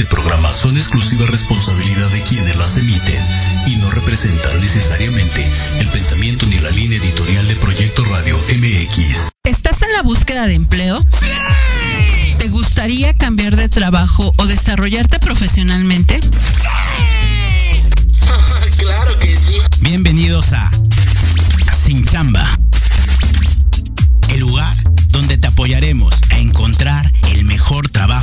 este programa son exclusiva responsabilidad de quienes las emiten y no representan necesariamente el pensamiento ni la línea editorial de Proyecto Radio MX. ¿Estás en la búsqueda de empleo? ¡Sí! ¿Te gustaría cambiar de trabajo o desarrollarte profesionalmente? ¡Sí! claro que sí. Bienvenidos a Sin Chamba, el lugar donde te apoyaremos a encontrar el mejor trabajo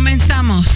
Comenzamos.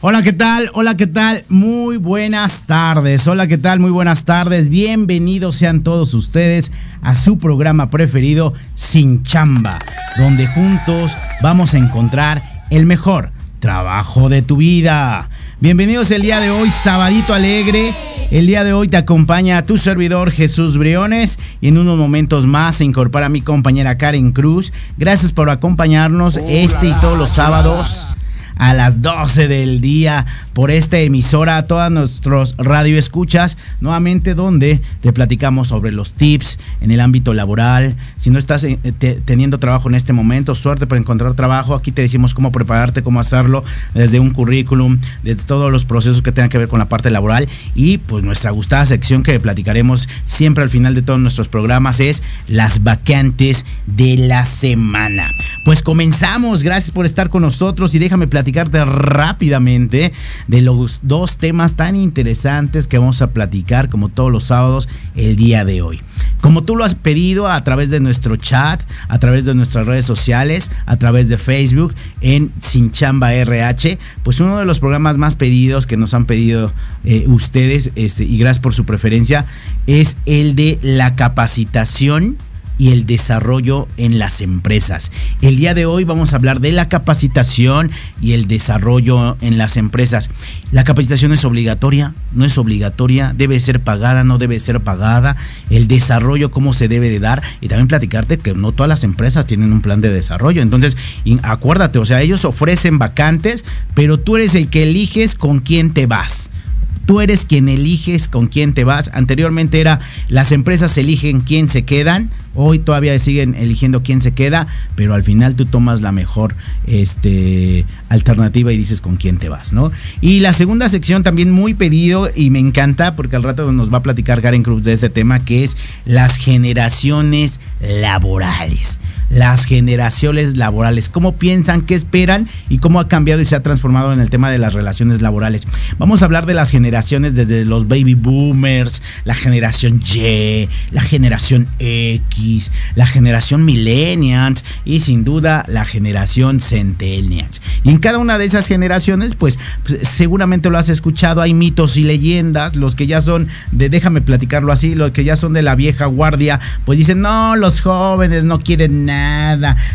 Hola, ¿qué tal? Hola, ¿qué tal? Muy buenas tardes. Hola, ¿qué tal? Muy buenas tardes. Bienvenidos sean todos ustedes a su programa preferido Sin Chamba, donde juntos vamos a encontrar el mejor trabajo de tu vida. Bienvenidos el día de hoy, sabadito alegre. El día de hoy te acompaña tu servidor Jesús Briones y en unos momentos más se incorpora mi compañera Karen Cruz. Gracias por acompañarnos este y todos los sábados a las 12 del día por esta emisora a todas nuestros radioescuchas, nuevamente donde te platicamos sobre los tips en el ámbito laboral. Si no estás eh, te- teniendo trabajo en este momento, suerte para encontrar trabajo. Aquí te decimos cómo prepararte, cómo hacerlo, desde un currículum, de todos los procesos que tengan que ver con la parte laboral y pues nuestra gustada sección que platicaremos siempre al final de todos nuestros programas es las vacantes de la semana. Pues comenzamos, gracias por estar con nosotros y déjame platicarte rápidamente de los dos temas tan interesantes que vamos a platicar como todos los sábados el día de hoy. Como tú lo has pedido a través de nuestro chat, a través de nuestras redes sociales, a través de Facebook en Sin Chamba RH, pues uno de los programas más pedidos que nos han pedido eh, ustedes, este, y gracias por su preferencia, es el de la capacitación y el desarrollo en las empresas. El día de hoy vamos a hablar de la capacitación y el desarrollo en las empresas. La capacitación es obligatoria, no es obligatoria, debe ser pagada, no debe ser pagada. El desarrollo, cómo se debe de dar. Y también platicarte que no todas las empresas tienen un plan de desarrollo. Entonces, acuérdate, o sea, ellos ofrecen vacantes, pero tú eres el que eliges con quién te vas. Tú eres quien eliges con quién te vas. Anteriormente era las empresas eligen quién se quedan. Hoy todavía siguen eligiendo quién se queda, pero al final tú tomas la mejor este, alternativa y dices con quién te vas, ¿no? Y la segunda sección también muy pedido y me encanta porque al rato nos va a platicar Karen Cruz de este tema que es las generaciones laborales. Las generaciones laborales, cómo piensan, qué esperan y cómo ha cambiado y se ha transformado en el tema de las relaciones laborales. Vamos a hablar de las generaciones desde los baby boomers, la generación Y, la generación X, la generación millennials y sin duda la generación centennials. Y en cada una de esas generaciones, pues, pues, seguramente lo has escuchado, hay mitos y leyendas, los que ya son de, déjame platicarlo así, los que ya son de la vieja guardia, pues dicen, no, los jóvenes no quieren nada,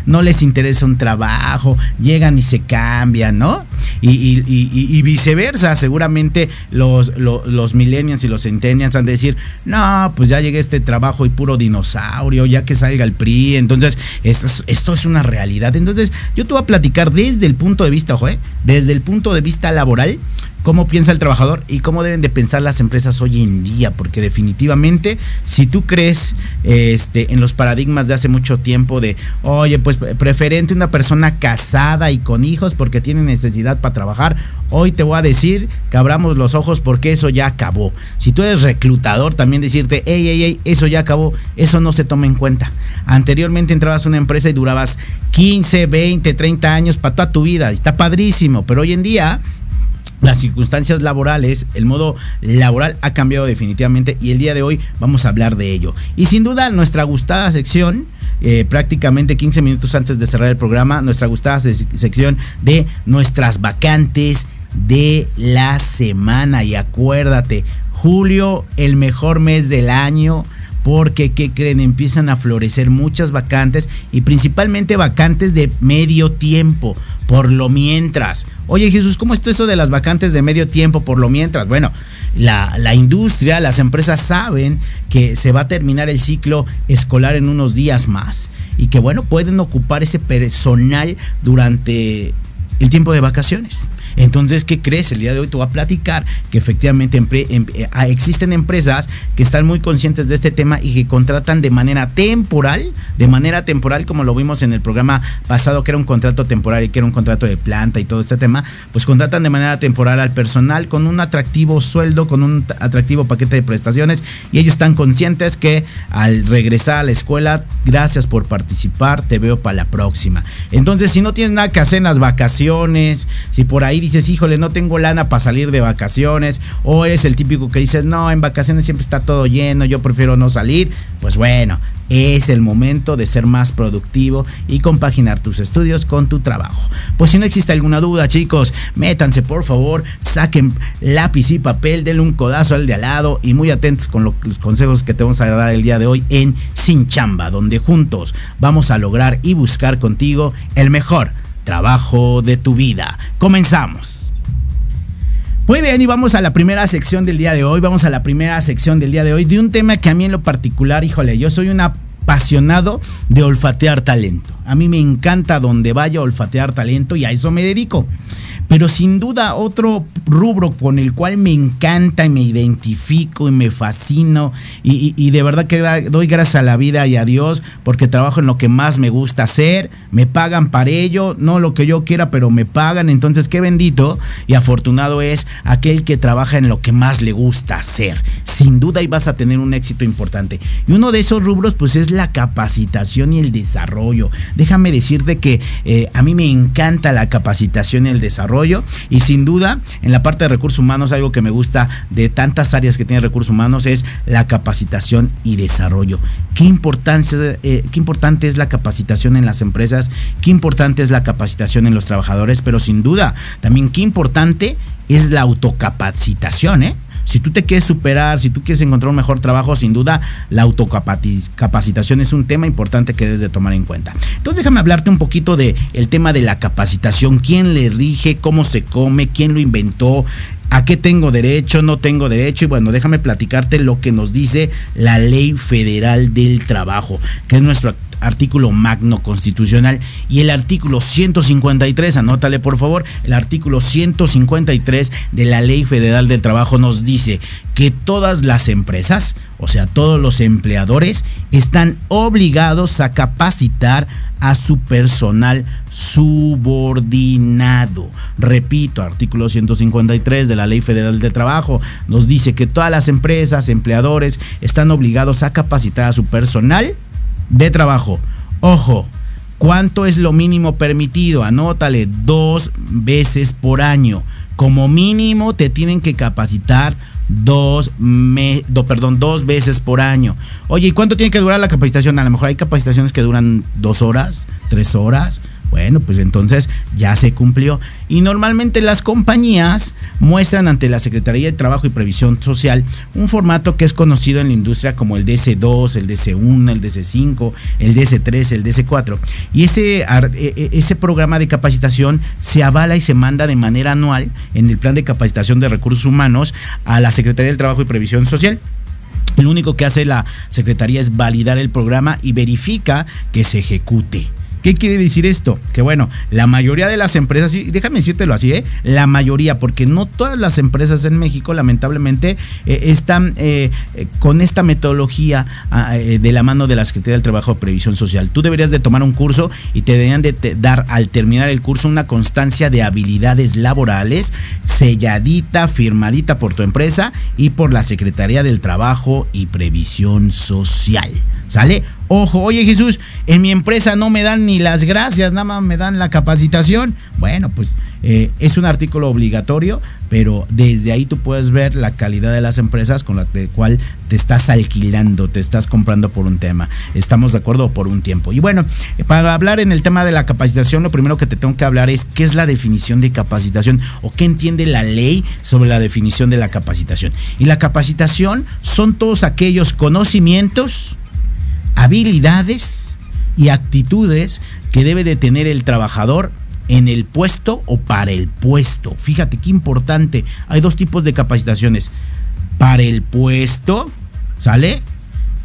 no les interesa un trabajo, llegan y se cambian, ¿no? Y, viceversa, seguramente los, millennials y los centennials han de decir, no, pues ya llegué a este trabajo y puro dinosaurio, ya que salga el PRI, entonces esto es, esto es una realidad. Entonces yo te voy a platicar desde el punto de vista, ojo, ¿eh? desde el punto de vista laboral, cómo piensa el trabajador y cómo deben de pensar las empresas hoy en día, porque definitivamente si tú crees este, en los paradigmas de hace mucho tiempo de, oye, pues preferente una persona casada y con hijos porque tiene necesidad para trabajar, hoy te voy a decir que abramos los ojos porque eso ya acabó. Si tú eres reclutador, también decirte, hey, hey, hey, eso ya acabó, eso no se toma en cuenta. Anteriormente entrabas a una empresa y durabas 15, 20, 30 años para toda tu vida, está padrísimo, pero hoy en día las circunstancias laborales, el modo laboral ha cambiado definitivamente y el día de hoy vamos a hablar de ello. Y sin duda nuestra gustada sección, eh, prácticamente 15 minutos antes de cerrar el programa, nuestra gustada se- sección de nuestras vacantes de la semana. Y acuérdate, julio, el mejor mes del año porque, ¿qué creen? Empiezan a florecer muchas vacantes y principalmente vacantes de medio tiempo, por lo mientras. Oye Jesús, ¿cómo está eso de las vacantes de medio tiempo por lo mientras? Bueno, la, la industria, las empresas saben que se va a terminar el ciclo escolar en unos días más y que bueno, pueden ocupar ese personal durante el tiempo de vacaciones. Entonces, ¿qué crees? El día de hoy te voy a platicar que efectivamente eh, ah, existen empresas que están muy conscientes de este tema y que contratan de manera temporal, de manera temporal, como lo vimos en el programa pasado, que era un contrato temporal y que era un contrato de planta y todo este tema, pues contratan de manera temporal al personal con un atractivo sueldo, con un atractivo paquete de prestaciones y ellos están conscientes que al regresar a la escuela, gracias por participar, te veo para la próxima. Entonces, si no tienes nada que hacer en las vacaciones, si por ahí dices, híjole, no tengo lana para salir de vacaciones, o eres el típico que dices, no, en vacaciones siempre está todo lleno, yo prefiero no salir, pues bueno, es el momento de ser más productivo y compaginar tus estudios con tu trabajo. Pues si no existe alguna duda, chicos, métanse por favor, saquen lápiz y papel, denle un codazo al de al lado y muy atentos con los consejos que te vamos a dar el día de hoy en Sin Chamba, donde juntos vamos a lograr y buscar contigo el mejor trabajo de tu vida. Comenzamos. Muy bien, y vamos a la primera sección del día de hoy. Vamos a la primera sección del día de hoy de un tema que a mí en lo particular, híjole, yo soy un apasionado de olfatear talento. A mí me encanta donde vaya olfatear talento y a eso me dedico. Pero sin duda otro rubro con el cual me encanta y me identifico y me fascino y, de verdad que doy gracias a la vida y a Dios porque trabajo en lo que más me gusta hacer, me pagan para ello, no lo que yo quiera, pero me pagan, entonces qué bendito y afortunado es aquel que trabaja en lo que más le gusta hacer. Sin duda y vas a tener un éxito importante. Y uno de esos rubros pues es la capacitación y el desarrollo. Déjame decirte que eh, a mí me encanta la capacitación y el desarrollo y sin duda, en la parte de recursos humanos, algo que me gusta de tantas áreas que tiene recursos humanos es la capacitación y desarrollo. Qué, importancia, eh, qué importante es la capacitación en las empresas, qué importante es la capacitación en los trabajadores, pero sin duda, también qué importante es la autocapacitación, ¿eh? Si tú te quieres superar, si tú quieres encontrar un mejor trabajo, sin duda la autocapacitación es un tema importante que debes de tomar en cuenta. Entonces déjame hablarte un poquito de tema de la capacitación, quién le rige, cómo se come, quién lo inventó, a qué tengo derecho, no tengo derecho. Y bueno, déjame platicarte lo que nos dice la Ley Federal del Trabajo, que es nuestro artículo magno constitucional. Y el artículo 153, anótale por favor, el artículo 153 de la Ley Federal del Trabajo nos dice que todas las empresas, o sea, todos los empleadores, están obligados a capacitar a su personal subordinado. Repito, artículo 153 de la Ley Federal de Trabajo nos dice que todas las empresas, empleadores, están obligados a capacitar a su personal de trabajo. Ojo, ¿cuánto es lo mínimo permitido? Anótale dos veces por año. Como mínimo te tienen que capacitar dos, me, perdón, dos veces por año. Oye, ¿y cuánto tiene que durar la capacitación? A lo mejor hay capacitaciones que duran dos horas, tres horas, bueno, pues entonces ya se cumplió. Y normalmente las compañías muestran ante la Secretaría de Trabajo y Previsión Social un formato que es conocido en la industria como el DC2, el DC1, el DC5, el DC3, el DC4. Y ese, e, e, ese programa de capacitación se avala y se manda de manera anual en el Plan de Capacitación de Recursos Humanos a la Secretaría del Trabajo y Previsión Social. Lo único que hace la Secretaría es validar el programa y verifica que se ejecute. ¿Qué quiere decir esto? Que bueno, la mayoría de las empresas, y déjame decírtelo así, ¿eh? la mayoría, porque no todas las empresas en México lamentablemente eh, están eh, eh, con esta metodología ah, de la mano de la Secretaría del Trabajo de Previsión Social. Tú deberías de tomar un curso y te deberían de dar al terminar el curso una constancia de habilidades laborales selladita, firmadita por tu empresa y por la Secretaría del Trabajo y Previsión Social. ¿Sale? Ojo, oye Jesús, en mi empresa no me dan ni las gracias, nada más me dan la capacitación. Bueno, pues eh, es un artículo obligatorio, pero desde ahí tú puedes ver la calidad de las empresas con la cual te estás alquilando, te estás comprando por un tema. Estamos de acuerdo por un tiempo. Y bueno, para hablar en el tema de la capacitación, lo primero que te tengo que hablar es qué es la definición de capacitación o qué entiende la ley sobre la definición de la capacitación. Y la capacitación son todos aquellos conocimientos, habilidades y actitudes que debe de tener el trabajador en el puesto o para el puesto. Fíjate qué importante. Hay dos tipos de capacitaciones. Para el puesto, ¿sale?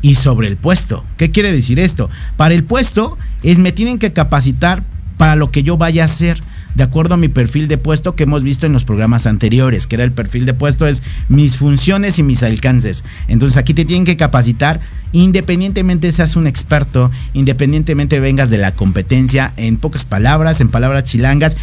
Y sobre el puesto. ¿Qué quiere decir esto? Para el puesto es me tienen que capacitar para lo que yo vaya a hacer de acuerdo a mi perfil de puesto que hemos visto en los programas anteriores, que era el perfil de puesto es mis funciones y mis alcances. Entonces aquí te tienen que capacitar independientemente seas un experto, independientemente vengas de la competencia, en pocas palabras, en palabras chilangas,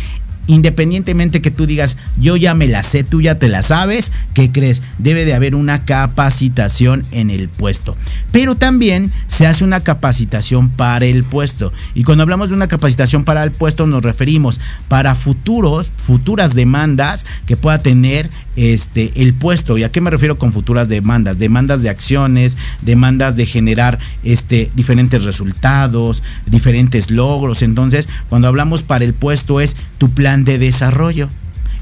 independientemente que tú digas, yo ya me la sé, tú ya te la sabes, ¿qué crees? Debe de haber una capacitación en el puesto. Pero también se hace una capacitación para el puesto. Y cuando hablamos de una capacitación para el puesto nos referimos para futuros, futuras demandas que pueda tener este, el puesto. ¿Y a qué me refiero con futuras demandas? Demandas de acciones, demandas de generar este, diferentes resultados, diferentes logros. Entonces, cuando hablamos para el puesto es tu plan de desarrollo.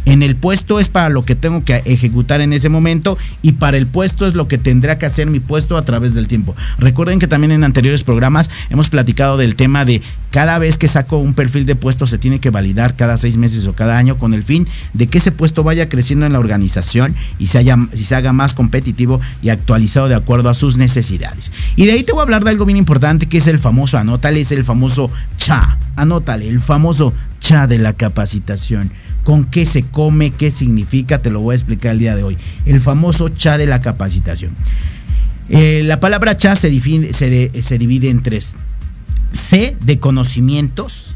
En el puesto es para lo que tengo que ejecutar en ese momento y para el puesto es lo que tendrá que hacer mi puesto a través del tiempo. Recuerden que también en anteriores programas hemos platicado del tema de cada vez que saco un perfil de puesto se tiene que validar cada seis meses o cada año con el fin de que ese puesto vaya creciendo en la organización y se, haya, haga más competitivo y actualizado de acuerdo a sus necesidades. Y de ahí te voy a hablar de algo bien importante que es el famoso, anótale, es el famoso cha, anótale, el famoso cha de la capacitación con qué se come, qué significa, te lo voy a explicar el día de hoy. El famoso cha de la capacitación. Eh, la palabra cha se, se divide en tres. C de conocimientos,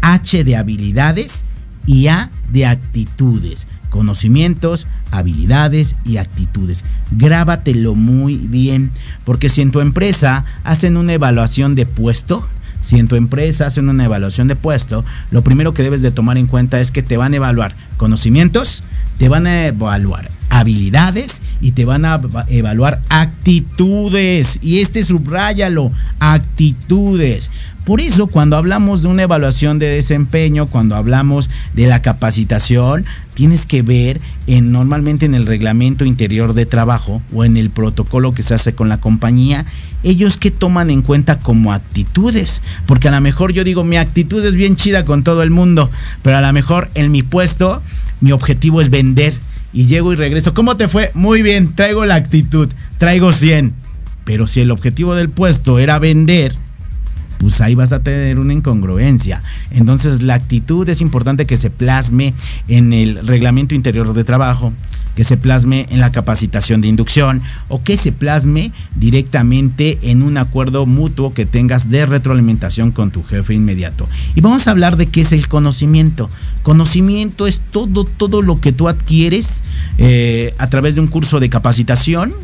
H de habilidades y A de actitudes. Conocimientos, habilidades y actitudes. Grábatelo muy bien, porque si en tu empresa hacen una evaluación de puesto, si en tu empresa hacen una evaluación de puesto, lo primero que debes de tomar en cuenta es que te van a evaluar conocimientos, te van a evaluar habilidades y te van a evaluar actitudes. Y este subrayalo, actitudes. Por eso cuando hablamos de una evaluación de desempeño, cuando hablamos de la capacitación, tienes que ver en normalmente en el reglamento interior de trabajo o en el protocolo que se hace con la compañía, ellos que toman en cuenta como actitudes, porque a lo mejor yo digo mi actitud es bien chida con todo el mundo, pero a lo mejor en mi puesto mi objetivo es vender y llego y regreso. ¿Cómo te fue? Muy bien, traigo la actitud, traigo 100. Pero si el objetivo del puesto era vender, pues ahí vas a tener una incongruencia. Entonces la actitud es importante que se plasme en el reglamento interior de trabajo, que se plasme en la capacitación de inducción o que se plasme directamente en un acuerdo mutuo que tengas de retroalimentación con tu jefe inmediato. Y vamos a hablar de qué es el conocimiento. Conocimiento es todo, todo lo que tú adquieres eh, a través de un curso de capacitación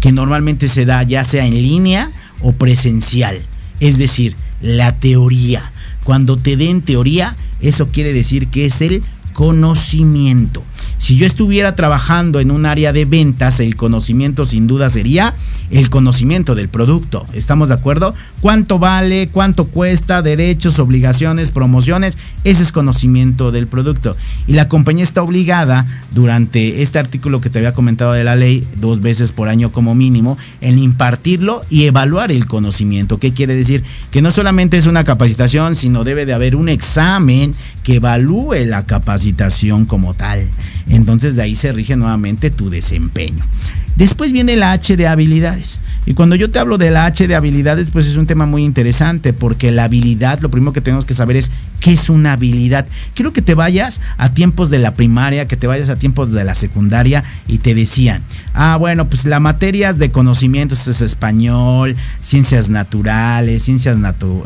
que normalmente se da ya sea en línea o presencial. Es decir, la teoría. Cuando te den teoría, eso quiere decir que es el conocimiento. Si yo estuviera trabajando en un área de ventas, el conocimiento sin duda sería el conocimiento del producto. ¿Estamos de acuerdo? ¿Cuánto vale? ¿Cuánto cuesta? Derechos, obligaciones, promociones. Ese es conocimiento del producto. Y la compañía está obligada durante este artículo que te había comentado de la ley, dos veces por año como mínimo, en impartirlo y evaluar el conocimiento. ¿Qué quiere decir? Que no solamente es una capacitación, sino debe de haber un examen que evalúe la capacitación como tal. Entonces de ahí se rige nuevamente tu desempeño. Después viene la H de habilidades. Y cuando yo te hablo de la H de habilidades, pues es un tema muy interesante, porque la habilidad, lo primero que tenemos que saber es qué es una habilidad. Quiero que te vayas a tiempos de la primaria, que te vayas a tiempos de la secundaria y te decían, ah, bueno, pues las materias de conocimientos es español, ciencias naturales, ciencias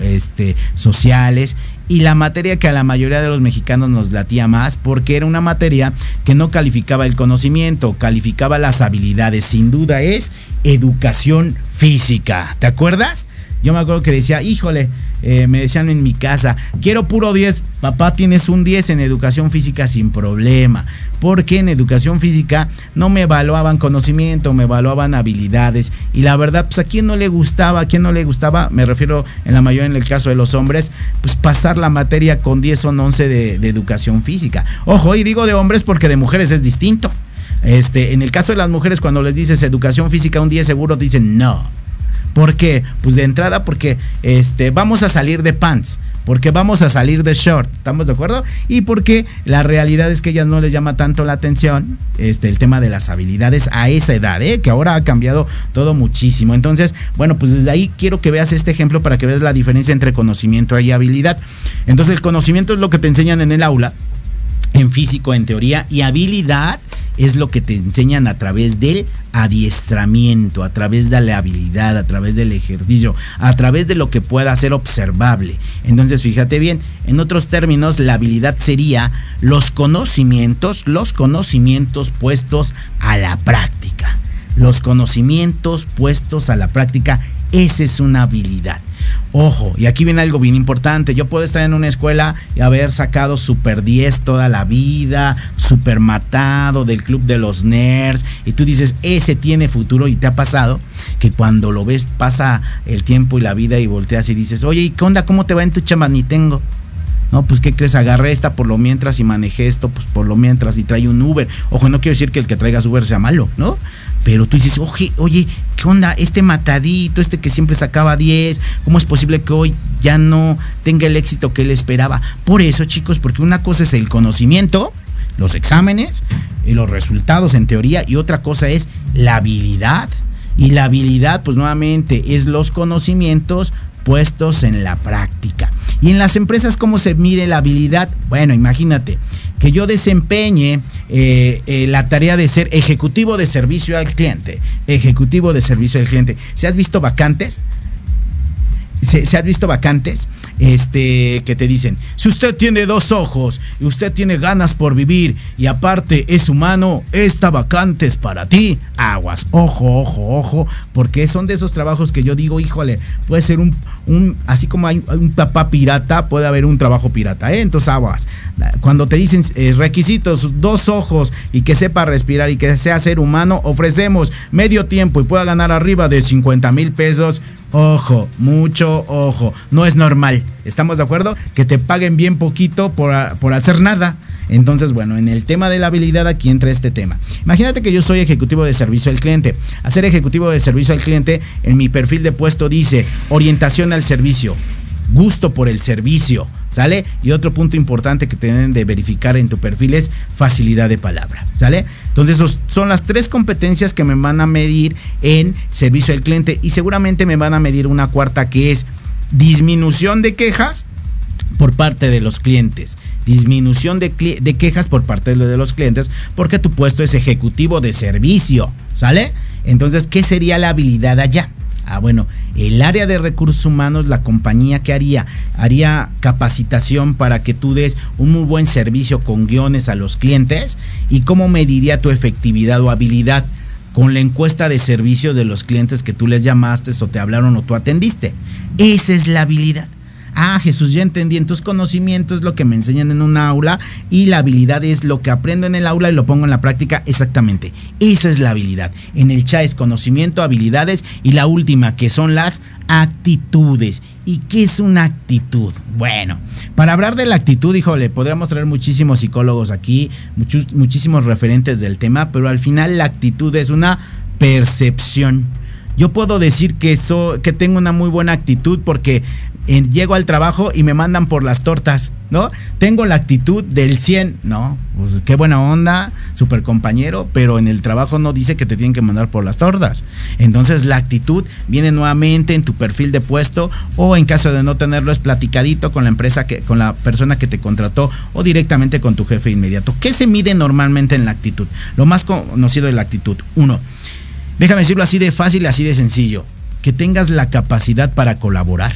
este, sociales y la materia que a la mayoría de los mexicanos nos latía más porque era una materia que no calificaba el conocimiento, calificaba las habilidades. Sin duda es educación física. ¿Te acuerdas? Yo me acuerdo que decía, híjole, eh, me decían en mi casa, quiero puro 10, papá tienes un 10 en educación física sin problema, porque en educación física no me evaluaban conocimiento, me evaluaban habilidades y la verdad, pues a quién no le gustaba, a quién no le gustaba, me refiero en la mayoría en el caso de los hombres, pues pasar la materia con 10 o 11 de, de educación física. Ojo, y digo de hombres porque de mujeres es distinto. Este, en el caso de las mujeres, cuando les dices educación física un 10 seguro, dicen no. ¿Por qué? Pues de entrada porque este, vamos a salir de pants, porque vamos a salir de short, ¿estamos de acuerdo? Y porque la realidad es que ellas no les llama tanto la atención este, el tema de las habilidades a esa edad, ¿eh? que ahora ha cambiado todo muchísimo. Entonces, bueno, pues desde ahí quiero que veas este ejemplo para que veas la diferencia entre conocimiento y habilidad. Entonces, el conocimiento es lo que te enseñan en el aula, en físico, en teoría, y habilidad es lo que te enseñan a través del adiestramiento, a través de la habilidad, a través del ejercicio, a través de lo que pueda ser observable. Entonces, fíjate bien, en otros términos, la habilidad sería los conocimientos, los conocimientos puestos a la práctica. Los conocimientos puestos a la práctica, esa es una habilidad. Ojo, y aquí viene algo bien importante. Yo puedo estar en una escuela y haber sacado super 10 toda la vida, super matado del club de los nerds, y tú dices, ese tiene futuro, y te ha pasado que cuando lo ves pasa el tiempo y la vida y volteas y dices, oye, ¿y qué onda? ¿Cómo te va en tu chamba? Ni tengo. No, pues ¿qué crees? Agarré esta por lo mientras y manejé esto, pues por lo mientras y trae un Uber. Ojo, no quiero decir que el que traigas Uber sea malo, ¿no? Pero tú dices, oye, oye, ¿qué onda? Este matadito, este que siempre sacaba 10, ¿cómo es posible que hoy ya no tenga el éxito que él esperaba? Por eso, chicos, porque una cosa es el conocimiento, los exámenes y los resultados en teoría, y otra cosa es la habilidad. Y la habilidad, pues nuevamente, es los conocimientos puestos en la práctica. Y en las empresas, ¿cómo se mide la habilidad? Bueno, imagínate que yo desempeñe eh, eh, la tarea de ser ejecutivo de servicio al cliente. Ejecutivo de servicio al cliente. ¿Se has visto vacantes? ¿Se, se has visto vacantes? Este, que te dicen, si usted tiene dos ojos y usted tiene ganas por vivir y aparte es humano, esta vacante es para ti. Aguas, ojo, ojo, ojo, porque son de esos trabajos que yo digo, híjole, puede ser un, un así como hay un papá pirata, puede haber un trabajo pirata, ¿eh? Entonces aguas. Cuando te dicen eh, requisitos, dos ojos y que sepa respirar y que sea ser humano, ofrecemos medio tiempo y pueda ganar arriba de 50 mil pesos. Ojo, mucho ojo. No es normal. ¿Estamos de acuerdo? Que te paguen bien poquito por, por, hacer nada. Entonces, bueno, en el tema de la habilidad aquí entra este tema. Imagínate que yo soy ejecutivo de servicio al cliente. Hacer ejecutivo de servicio al cliente, en mi perfil de puesto dice orientación al servicio, gusto por el servicio, ¿sale? Y otro punto importante que tienen de verificar en tu perfil es facilidad de palabra, ¿sale? Entonces, esos son las tres competencias que me van a medir en servicio al cliente y seguramente me van a medir una cuarta que es disminución de quejas por parte de los clientes. Disminución de, de, quejas por parte de los clientes porque tu puesto es ejecutivo de servicio, ¿sale? Entonces, ¿qué sería la habilidad allá? Ah, bueno, el área de recursos humanos, la compañía que haría, haría capacitación para que tú des un muy buen servicio con guiones a los clientes y cómo mediría tu efectividad o habilidad con la encuesta de servicio de los clientes que tú les llamaste o te hablaron o tú atendiste. Esa es la habilidad. Ah, Jesús, ya entendí. Entonces, conocimiento es lo que me enseñan en un aula y la habilidad es lo que aprendo en el aula y lo pongo en la práctica. Exactamente. Esa es la habilidad. En el chat es conocimiento, habilidades y la última, que son las actitudes. ¿Y qué es una actitud? Bueno, para hablar de la actitud, híjole, podríamos traer muchísimos psicólogos aquí, muchísimos referentes del tema, pero al final la actitud es una percepción. Yo puedo decir que, eso, que tengo una muy buena actitud porque llego al trabajo y me mandan por las tortas, ¿no? Tengo la actitud del 100, ¿no? Pues qué buena onda, super compañero, pero en el trabajo no dice que te tienen que mandar por las tortas. Entonces la actitud viene nuevamente en tu perfil de puesto o en caso de no tenerlo es platicadito con la empresa que con la persona que te contrató o directamente con tu jefe inmediato. ¿Qué se mide normalmente en la actitud? Lo más conocido de la actitud. Uno, déjame decirlo así de fácil y así de sencillo, que tengas la capacidad para colaborar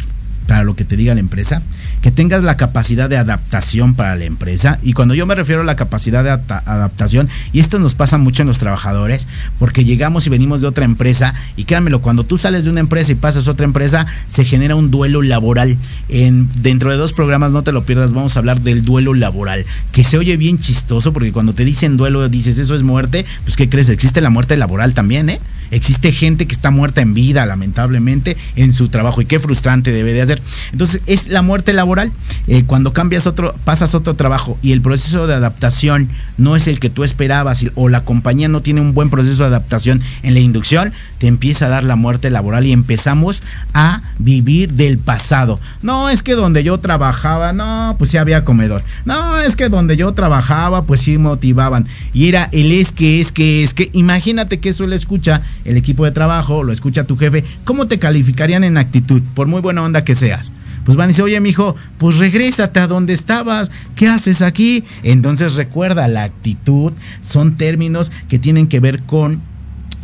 para lo que te diga la empresa, que tengas la capacidad de adaptación para la empresa. Y cuando yo me refiero a la capacidad de adaptación, y esto nos pasa mucho en los trabajadores, porque llegamos y venimos de otra empresa, y créanmelo, cuando tú sales de una empresa y pasas a otra empresa, se genera un duelo laboral. En, dentro de dos programas, no te lo pierdas, vamos a hablar del duelo laboral, que se oye bien chistoso, porque cuando te dicen duelo, dices eso es muerte, pues ¿qué crees? Existe la muerte laboral también, ¿eh? Existe gente que está muerta en vida, lamentablemente, en su trabajo. Y qué frustrante debe de hacer. Entonces, es la muerte laboral. Eh, cuando cambias otro, pasas otro trabajo y el proceso de adaptación no es el que tú esperabas o la compañía no tiene un buen proceso de adaptación en la inducción, te empieza a dar la muerte laboral y empezamos a vivir del pasado. No, es que donde yo trabajaba, no, pues sí había comedor. No, es que donde yo trabajaba, pues sí motivaban. Y era el es que, es que, es que. Imagínate que eso le escucha el equipo de trabajo, lo escucha tu jefe, ¿cómo te calificarían en actitud, por muy buena onda que seas? Pues van a decir, oye, mijo, pues regrésate a donde estabas, ¿qué haces aquí? Entonces recuerda, la actitud son términos que tienen que ver con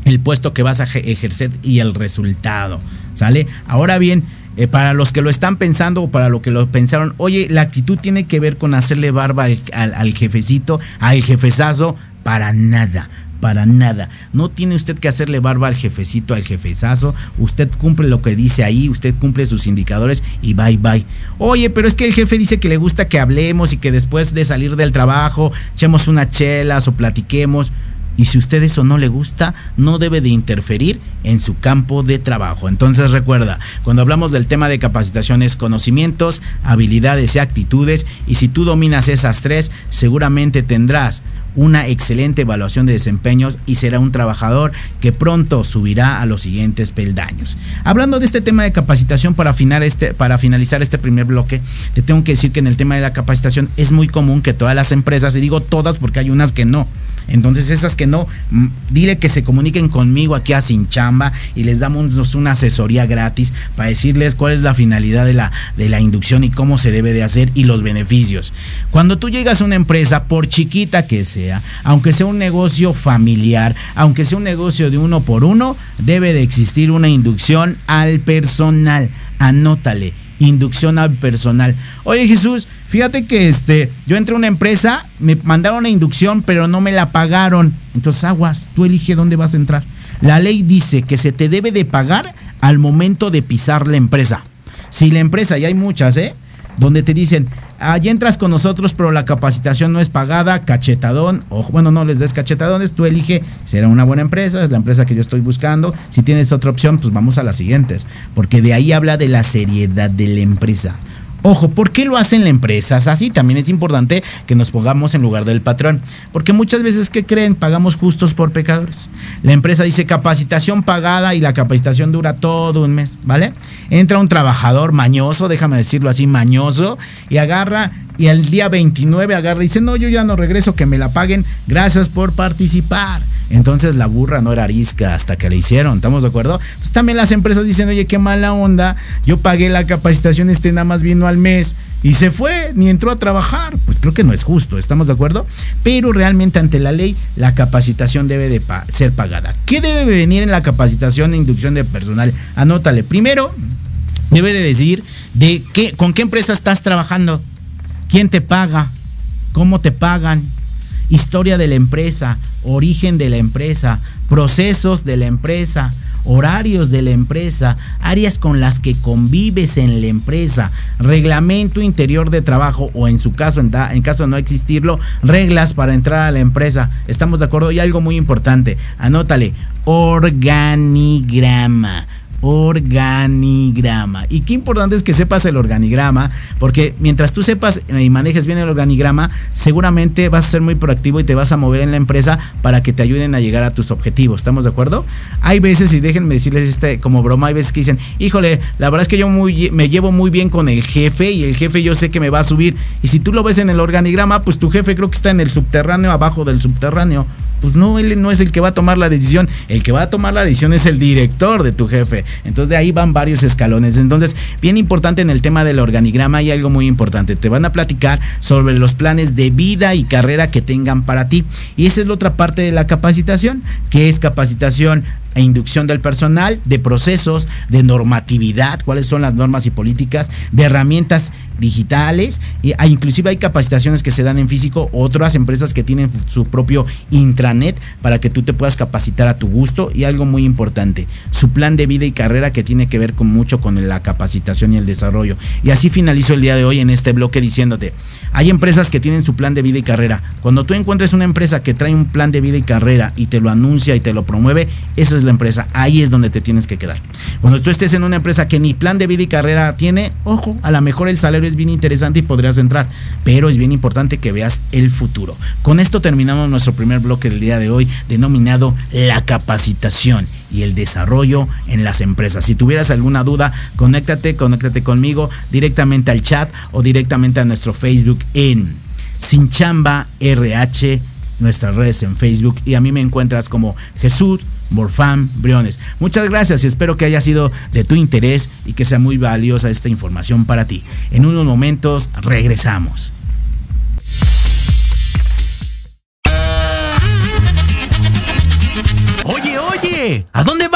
el puesto que vas a ejercer y el resultado, ¿sale? Ahora bien, eh, para los que lo están pensando o para los que lo pensaron, oye, la actitud tiene que ver con hacerle barba al, al, al jefecito, al jefezazo, para nada para nada. No tiene usted que hacerle barba al jefecito, al jefezazo. Usted cumple lo que dice ahí, usted cumple sus indicadores y bye bye. Oye, pero es que el jefe dice que le gusta que hablemos y que después de salir del trabajo echemos unas chelas o platiquemos. Y si usted eso no le gusta, no debe de interferir en su campo de trabajo. Entonces recuerda, cuando hablamos del tema de capacitaciones, conocimientos, habilidades y actitudes, y si tú dominas esas tres, seguramente tendrás una excelente evaluación de desempeños y será un trabajador que pronto subirá a los siguientes peldaños. Hablando de este tema de capacitación para, este, para finalizar este primer bloque, te tengo que decir que en el tema de la capacitación es muy común que todas las empresas, y digo todas porque hay unas que no, entonces esas que no, dile que se comuniquen conmigo aquí a Sin Chamba y les damos una asesoría gratis para decirles cuál es la finalidad de la, de la inducción y cómo se debe de hacer y los beneficios. Cuando tú llegas a una empresa, por chiquita que sea, aunque sea un negocio familiar, aunque sea un negocio de uno por uno, debe de existir una inducción al personal. Anótale inducción al personal. Oye Jesús, fíjate que este, yo entré a una empresa, me mandaron una inducción, pero no me la pagaron. Entonces, aguas, tú elige dónde vas a entrar. La ley dice que se te debe de pagar al momento de pisar la empresa. Si la empresa, y hay muchas, ¿eh? Donde te dicen, allí entras con nosotros, pero la capacitación no es pagada, cachetadón, o bueno, no les des cachetadones, tú elige, será una buena empresa, es la empresa que yo estoy buscando. Si tienes otra opción, pues vamos a las siguientes, porque de ahí habla de la seriedad de la empresa. Ojo, ¿por qué lo hacen las empresas así? También es importante que nos pongamos en lugar del patrón. Porque muchas veces, ¿qué creen? Pagamos justos por pecadores. La empresa dice capacitación pagada y la capacitación dura todo un mes, ¿vale? Entra un trabajador mañoso, déjame decirlo así, mañoso, y agarra y el día 29 agarra y dice, no, yo ya no regreso, que me la paguen, gracias por participar. Entonces la burra no era arisca hasta que la hicieron, ¿estamos de acuerdo? Entonces también las empresas dicen, oye, qué mala onda, yo pagué la capacitación, este nada más vino al mes y se fue, ni entró a trabajar. Pues creo que no es justo, ¿estamos de acuerdo? Pero realmente ante la ley la capacitación debe de ser pagada. ¿Qué debe venir en la capacitación e inducción de personal? Anótale. Primero, debe de decir de qué, con qué empresa estás trabajando, quién te paga, cómo te pagan, historia de la empresa, origen de la empresa, procesos de la empresa, horarios de la empresa, áreas con las que convives en la empresa, reglamento interior de trabajo o en su caso, en, en, caso de no existirlo, reglas para entrar a la empresa. ¿Estamos de acuerdo? Y algo muy importante, anótale, organigrama organigrama. Y qué importante es que sepas el organigrama, porque mientras tú sepas y manejes bien el organigrama, seguramente vas a ser muy proactivo y te vas a mover en la empresa para que te ayuden a llegar a tus objetivos. ¿Estamos de acuerdo? Hay veces, y déjenme decirles este como broma, hay veces que dicen, híjole, la verdad es que yo muy, me llevo muy bien con el jefe y el jefe yo sé que me va a subir. Y si tú lo ves en el organigrama, pues tu jefe creo que está en el subterráneo, abajo del subterráneo pues no, él no es el que va a tomar la decisión, el que va a tomar la decisión es el director de tu jefe. Entonces de ahí van varios escalones. Entonces, bien importante en el tema del organigrama hay algo muy importante. Te van a platicar sobre los planes de vida y carrera que tengan para ti. Y esa es la otra parte de la capacitación, que es capacitación e inducción del personal, de procesos, de normatividad, cuáles son las normas y políticas, de herramientas digitales, e inclusive hay capacitaciones que se dan en físico, otras empresas que tienen su propio intranet para que tú te puedas capacitar a tu gusto y algo muy importante, su plan de vida y carrera que tiene que ver con mucho con la capacitación y el desarrollo. Y así finalizo el día de hoy en este bloque diciéndote, hay empresas que tienen su plan de vida y carrera. Cuando tú encuentres una empresa que trae un plan de vida y carrera y te lo anuncia y te lo promueve, esa es la empresa, ahí es donde te tienes que quedar. Cuando tú estés en una empresa que ni plan de vida y carrera tiene, ojo, a lo mejor el salario es bien interesante y podrías entrar, pero es bien importante que veas el futuro. Con esto terminamos nuestro primer bloque del día de hoy, denominado la capacitación y el desarrollo en las empresas. Si tuvieras alguna duda, conéctate, conéctate conmigo directamente al chat o directamente a nuestro Facebook en Sinchamba RH, nuestras redes en Facebook y a mí me encuentras como Jesús Morfam Briones. Muchas gracias y espero que haya sido de tu interés y que sea muy valiosa esta información para ti. En unos momentos regresamos. Oye, oye, ¿a dónde vas?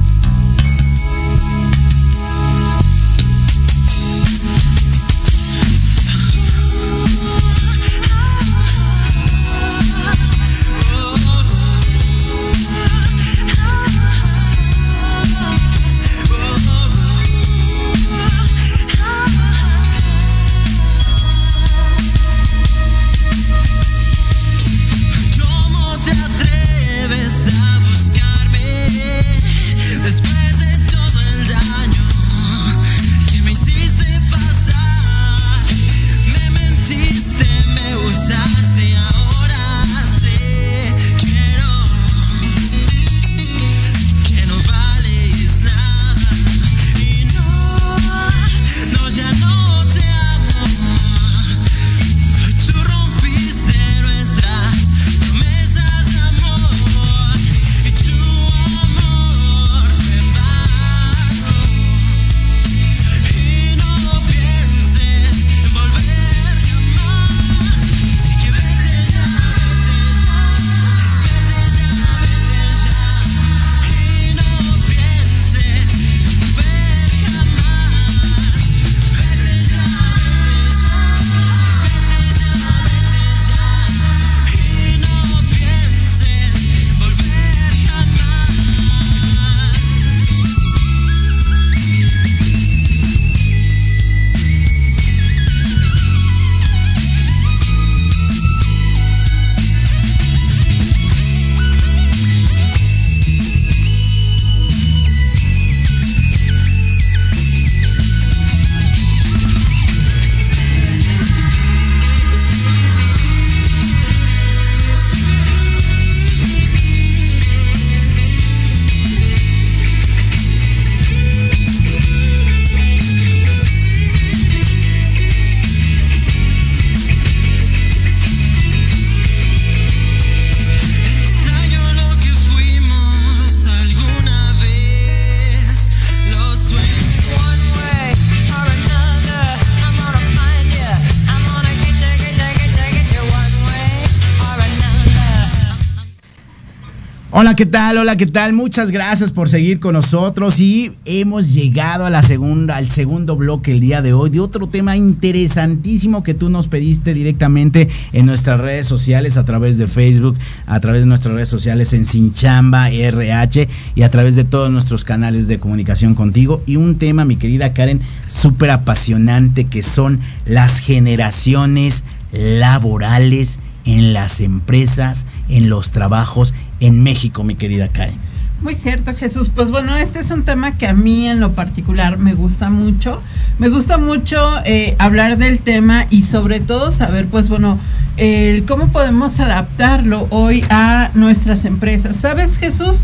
Hola, ¿qué tal? Hola, ¿qué tal? Muchas gracias por seguir con nosotros y hemos llegado a la segunda, al segundo bloque el día de hoy de otro tema interesantísimo que tú nos pediste directamente en nuestras redes sociales a través de Facebook, a través de nuestras redes sociales en Sinchamba RH y a través de todos nuestros canales de comunicación contigo y un tema, mi querida Karen, súper apasionante que son las generaciones laborales en las empresas, en los trabajos en México, mi querida Karen. Muy cierto, Jesús. Pues bueno, este es un tema que a mí en lo particular me gusta mucho. Me gusta mucho eh, hablar del tema y sobre todo saber, pues bueno, el cómo podemos adaptarlo hoy a nuestras empresas. ¿Sabes, Jesús?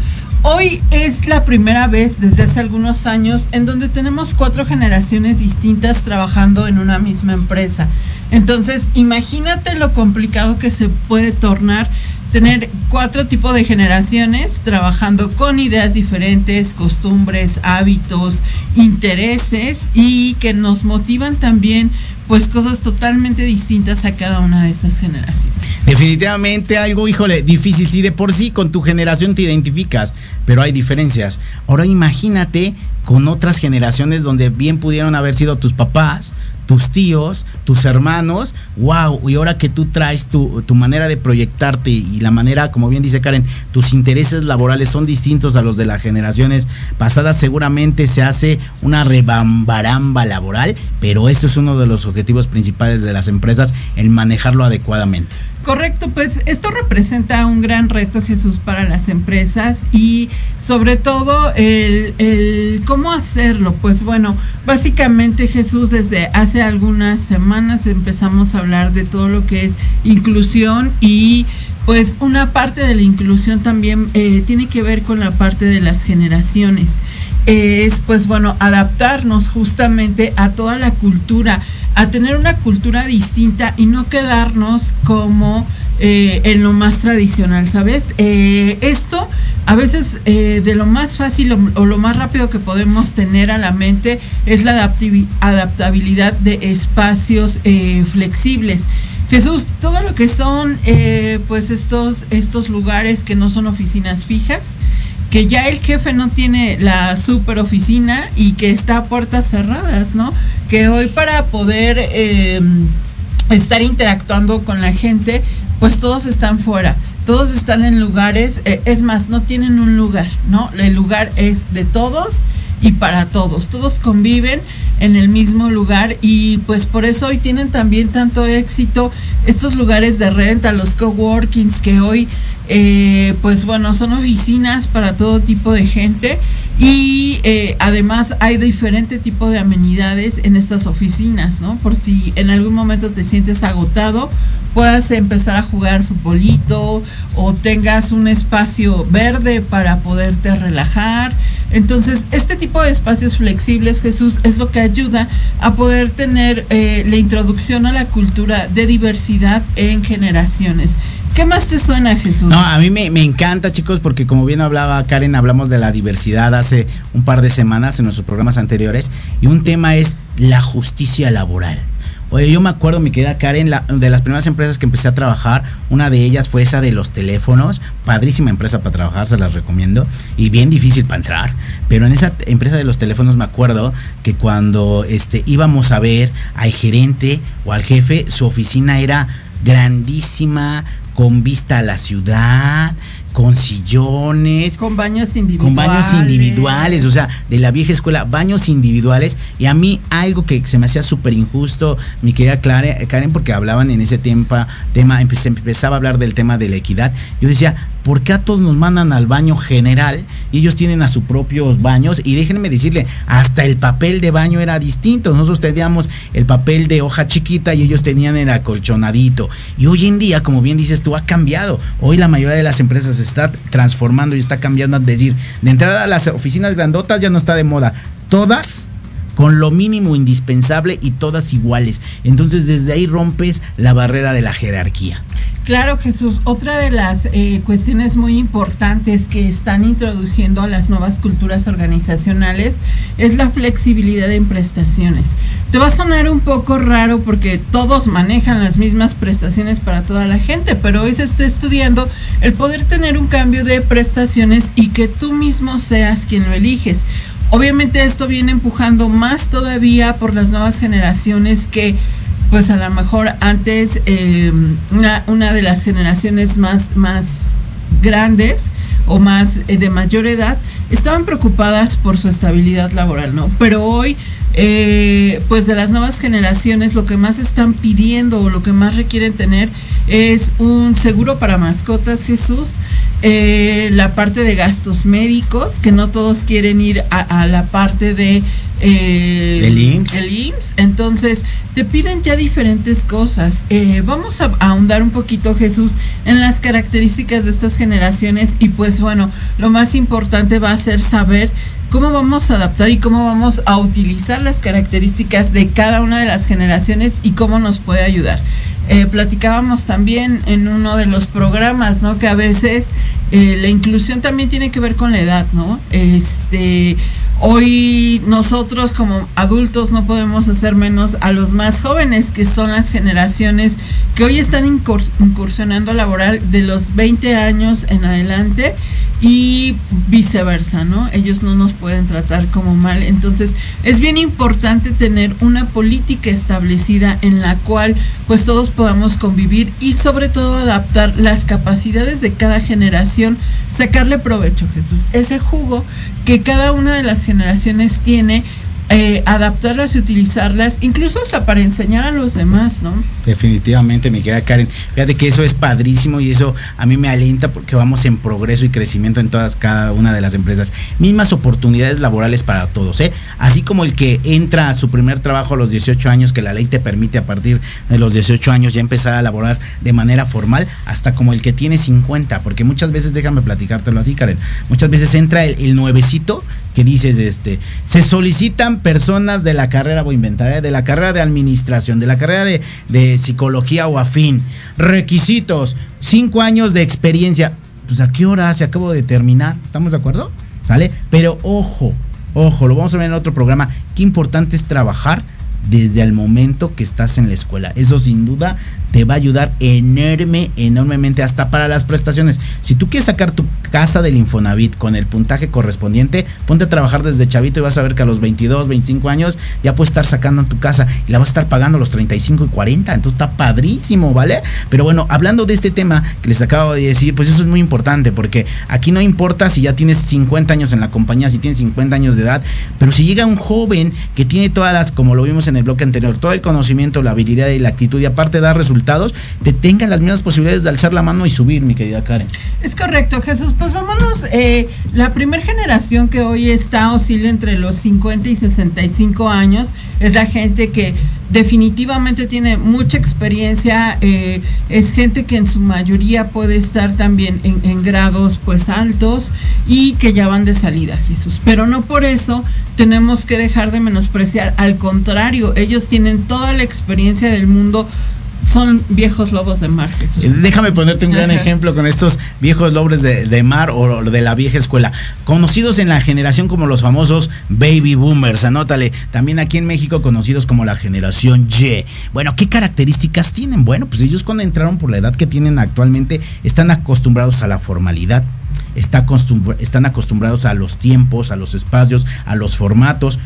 Hoy es la primera vez desde hace algunos años en donde tenemos cuatro generaciones distintas trabajando en una misma empresa. Entonces, imagínate lo complicado que se puede tornar tener cuatro tipos de generaciones trabajando con ideas diferentes, costumbres, hábitos, intereses y que nos motivan también pues cosas totalmente distintas a cada una de estas generaciones. Definitivamente algo, híjole, difícil. Si de por sí con tu generación te identificas, pero hay diferencias. Ahora imagínate con otras generaciones donde bien pudieron haber sido tus papás, tus tíos, tus hermanos, wow, y ahora que tú traes tu, tu, manera de proyectarte y la manera, como bien dice Karen, tus intereses laborales son distintos a los de las generaciones pasadas, seguramente se hace una rebambaramba laboral, pero esto es uno de los objetivos principales de las empresas, el manejarlo adecuadamente. Correcto, pues esto representa un gran reto, Jesús, para las empresas y sobre todo el, cómo hacerlo. Pues bueno, básicamente Jesús, desde hace algunas semanas empezamos a hablar de todo lo que es inclusión y pues una parte de la inclusión también eh, tiene que ver con la parte de las generaciones. Es pues bueno, adaptarnos justamente a toda la cultura a tener una cultura distinta y no quedarnos como eh, en lo más tradicional, ¿sabes? Eh, esto a veces eh, de lo más fácil o, o, lo más rápido que podemos tener a la mente es la adaptabilidad de espacios flexibles. Jesús, todo lo que son pues estos, estos lugares que no son oficinas fijas, que ya el jefe no tiene la super oficina y que está a puertas cerradas, ¿no? Que hoy para poder eh, estar interactuando con la gente, pues todos están fuera, todos están en lugares, eh, es más, no tienen un lugar, ¿no? El lugar es de todos y para todos, todos conviven en el mismo lugar y pues por eso hoy tienen también tanto éxito estos lugares de renta, los coworkings que hoy eh, pues bueno, son oficinas para todo tipo de gente y eh, además hay diferente tipo de amenidades en estas oficinas, ¿no? Por si en algún momento te sientes agotado, puedas empezar a jugar futbolito o tengas un espacio verde para poderte relajar. Entonces, este tipo de espacios flexibles, Jesús, es lo que ayuda a poder tener eh, la introducción a la cultura de diversidad en generaciones. ¿Qué más te suena, Jesús? No, a mí me, encanta, chicos, porque como bien hablaba Karen, hablamos de la diversidad hace un par de semanas en nuestros programas anteriores, y un tema es la justicia laboral. Oye, yo me acuerdo, mi querida Karen, de las primeras empresas que empecé a trabajar, una de ellas fue esa de los teléfonos, padrísima empresa para trabajar, se las recomiendo, y bien difícil para entrar, pero en esa empresa de los teléfonos me acuerdo que cuando este, íbamos a ver al gerente o al jefe, su oficina era grandísima, con vista a la ciudad, con sillones, con baños individuales, con baños individuales, o sea, de la vieja escuela, baños individuales. Y a mí algo que se me hacía súper injusto, mi querida Karen, porque hablaban en ese tema, tema se empezaba a hablar del tema de la equidad. Yo decía, ¿por qué a todos nos mandan al baño general y ellos tienen a sus propios baños? Y déjenme decirle, hasta el papel de baño era distinto. Nosotros teníamos el papel de hoja chiquita y ellos tenían el acolchonadito. Y hoy en día, como bien dices tú, ha cambiado. Hoy la mayoría de las empresas se está transformando y está cambiando. Es decir, de entrada a las oficinas grandotas ya no está de moda. Todas con lo mínimo indispensable y todas iguales. Entonces desde ahí rompes la barrera de la jerarquía. Claro, Jesús. Otra de las eh, cuestiones muy importantes que están introduciendo las nuevas culturas organizacionales es la flexibilidad en prestaciones. Te va a sonar un poco raro porque todos manejan las mismas prestaciones para toda la gente, pero hoy se está estudiando el poder tener un cambio de prestaciones y que tú mismo seas quien lo eliges. Obviamente esto viene empujando más todavía por las nuevas generaciones que pues a lo mejor antes eh, una, de las generaciones más, más grandes o más eh, de mayor edad estaban preocupadas por su estabilidad laboral, ¿no? Pero hoy, eh, pues de las nuevas generaciones, lo que más están pidiendo o lo que más requieren tener es un seguro para mascotas, Jesús, eh, la parte de gastos médicos, que no todos quieren ir a, a la parte de eh, El IMSS. el IMSS. Entonces, te piden ya diferentes cosas. Eh, vamos a ahondar un poquito, Jesús, en las características de estas generaciones y pues bueno, lo más importante va a ser saber cómo vamos a adaptar y cómo vamos a utilizar las características de cada una de las generaciones y cómo nos puede ayudar. Eh, platicábamos también en uno de los programas, ¿no? Que a veces eh, la inclusión también tiene que ver con la edad, ¿no? Este, hoy nosotros como adultos no podemos hacer menos a los más jóvenes, que son las generaciones que hoy están incurs- incursionando laboral de los 20 años en adelante y viceversa, ¿no? Ellos no nos pueden tratar como mal. Entonces, es bien importante tener una política establecida en la cual pues todos podamos convivir y sobre todo adaptar las capacidades de cada generación, sacarle provecho, Jesús. Ese jugo que cada una de las generaciones tiene, eh, adaptarlas y utilizarlas, incluso hasta para enseñar a los demás, ¿no? Definitivamente, mi querida Karen. Fíjate que eso es padrísimo y eso a mí me alienta porque vamos en progreso y crecimiento en todas, cada una de las empresas. Mismas oportunidades laborales para todos, ¿eh? Así como el que entra a su primer trabajo a los 18 años, que la ley te permite a partir de los 18 años ya empezar a laborar de manera formal, hasta como el que tiene 50, porque muchas veces, déjame platicártelo así, Karen, muchas veces entra el nuevecito que dices, este, se solicitan personas de la carrera, voy a inventar, ¿eh? de la carrera de administración, de la carrera de, de psicología o afín, requisitos, cinco años de experiencia. Pues a qué hora se acabo de terminar, ¿estamos de acuerdo? ¿Sale? Pero ojo, ojo, lo vamos a ver en otro programa. Qué importante es trabajar desde el momento que estás en la escuela. Eso sin duda te va a ayudar enorme, enormemente hasta para las prestaciones. Si tú quieres sacar tu casa del Infonavit con el puntaje correspondiente, ponte a trabajar desde chavito y vas a ver que a los 22, 25 años ya puedes estar sacando en tu casa y la vas a estar pagando a los 35 y 40. Entonces está padrísimo, ¿vale? Pero bueno, hablando de este tema que les acabo de decir, pues eso es muy importante porque aquí no importa si ya tienes 50 años en la compañía, si tienes 50 años de edad, pero si llega un joven que tiene todas las, como lo vimos en el bloque anterior, todo el conocimiento, la habilidad y la actitud y aparte da resultados, te tengan las mismas posibilidades de alzar la mano y subir, mi querida Karen. Es correcto, Jesús. Pues vámonos, eh, la primera generación que hoy está oscila entre los 50 y 65 años es la gente que definitivamente tiene mucha experiencia, eh, es gente que en su mayoría puede estar también en, en grados pues altos y que ya van de salida, Jesús. Pero no por eso tenemos que dejar de menospreciar, al contrario, ellos tienen toda la experiencia del mundo, son viejos lobos de mar, Jesús. Déjame ponerte un gran Ajá. ejemplo con estos viejos lobres de, de mar o de la vieja escuela. Conocidos en la generación como los famosos baby boomers, anótale. También aquí en México conocidos como la generación Y. Bueno, ¿qué características tienen? Bueno, pues ellos cuando entraron por la edad que tienen actualmente están acostumbrados a la formalidad. Está acostumbr- están acostumbrados a los tiempos, a los espacios, a los formatos.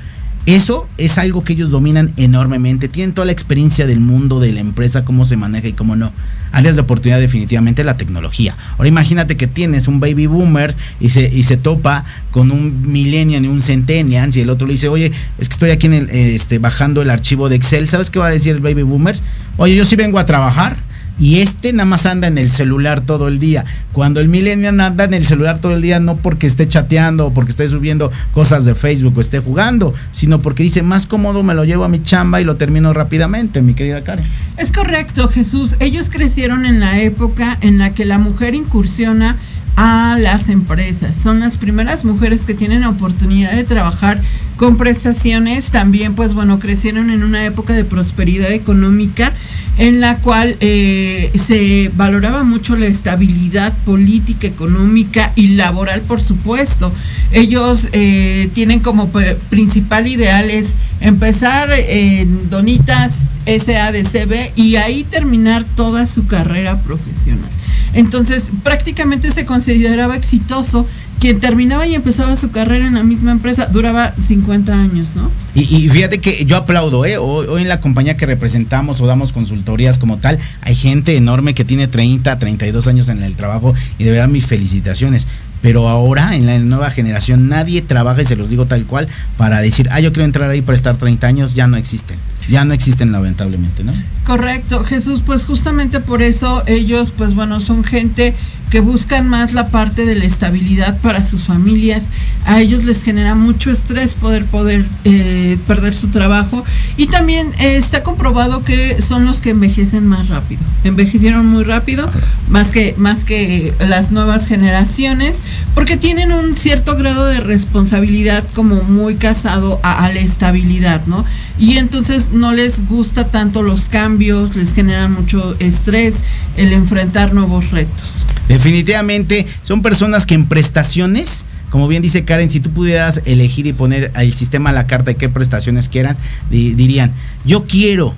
Eso es algo que ellos dominan enormemente. Tienen toda la experiencia del mundo, de la empresa, cómo se maneja y cómo no. Áreas de oportunidad definitivamente la tecnología. Ahora imagínate que tienes un baby boomer y se, y se topa con un millennial y un centennial y el otro le dice, oye, es que estoy aquí en el, este, bajando el archivo de Excel. ¿Sabes qué va a decir el baby boomer? Oye, yo sí vengo a trabajar. Y este nada más anda en el celular todo el día. Cuando el millennial anda en el celular todo el día, no porque esté chateando o porque esté subiendo cosas de Facebook o esté jugando, sino porque dice, más cómodo me lo llevo a mi chamba y lo termino rápidamente, mi querida Karen. Es correcto, Jesús. Ellos crecieron en la época en la que la mujer incursiona a las empresas. Son las primeras mujeres que tienen la oportunidad de trabajar con prestaciones. También, pues bueno, crecieron en una época de prosperidad económica en la cual eh, se valoraba mucho la estabilidad política, económica y laboral, por supuesto. Ellos eh, tienen como principal ideal es empezar en Donitas SADCB y ahí terminar toda su carrera profesional. Entonces, prácticamente se consideraba exitoso quien terminaba y empezaba su carrera en la misma empresa, duraba 50 años, ¿no? Y, fíjate que yo aplaudo, ¿eh? Hoy, hoy en la compañía que representamos o damos consultorías como tal, hay gente enorme que tiene 30, 32 años en el trabajo y de verdad mis felicitaciones. Pero ahora, en la nueva generación, nadie trabaja, y se los digo tal cual, para decir, ah, yo quiero entrar ahí para estar 30 años, ya no existen. Ya no existen, lamentablemente, ¿no? Correcto, Jesús, pues justamente por eso ellos, pues bueno, son gente que buscan más la parte de la estabilidad para sus familias. A ellos les genera mucho estrés poder poder eh, perder su trabajo y también eh, está comprobado que son los que envejecen más rápido. Envejecieron muy rápido, más que más que las nuevas generaciones, porque tienen un cierto grado de responsabilidad como muy casado a, a la estabilidad, ¿no? Y entonces no les gusta tanto los cambios, les generan mucho estrés el enfrentar nuevos retos. Definitivamente son personas que en prestaciones, como bien dice Karen, si tú pudieras elegir y poner el sistema a la carta de qué prestaciones quieran, di- dirían, yo quiero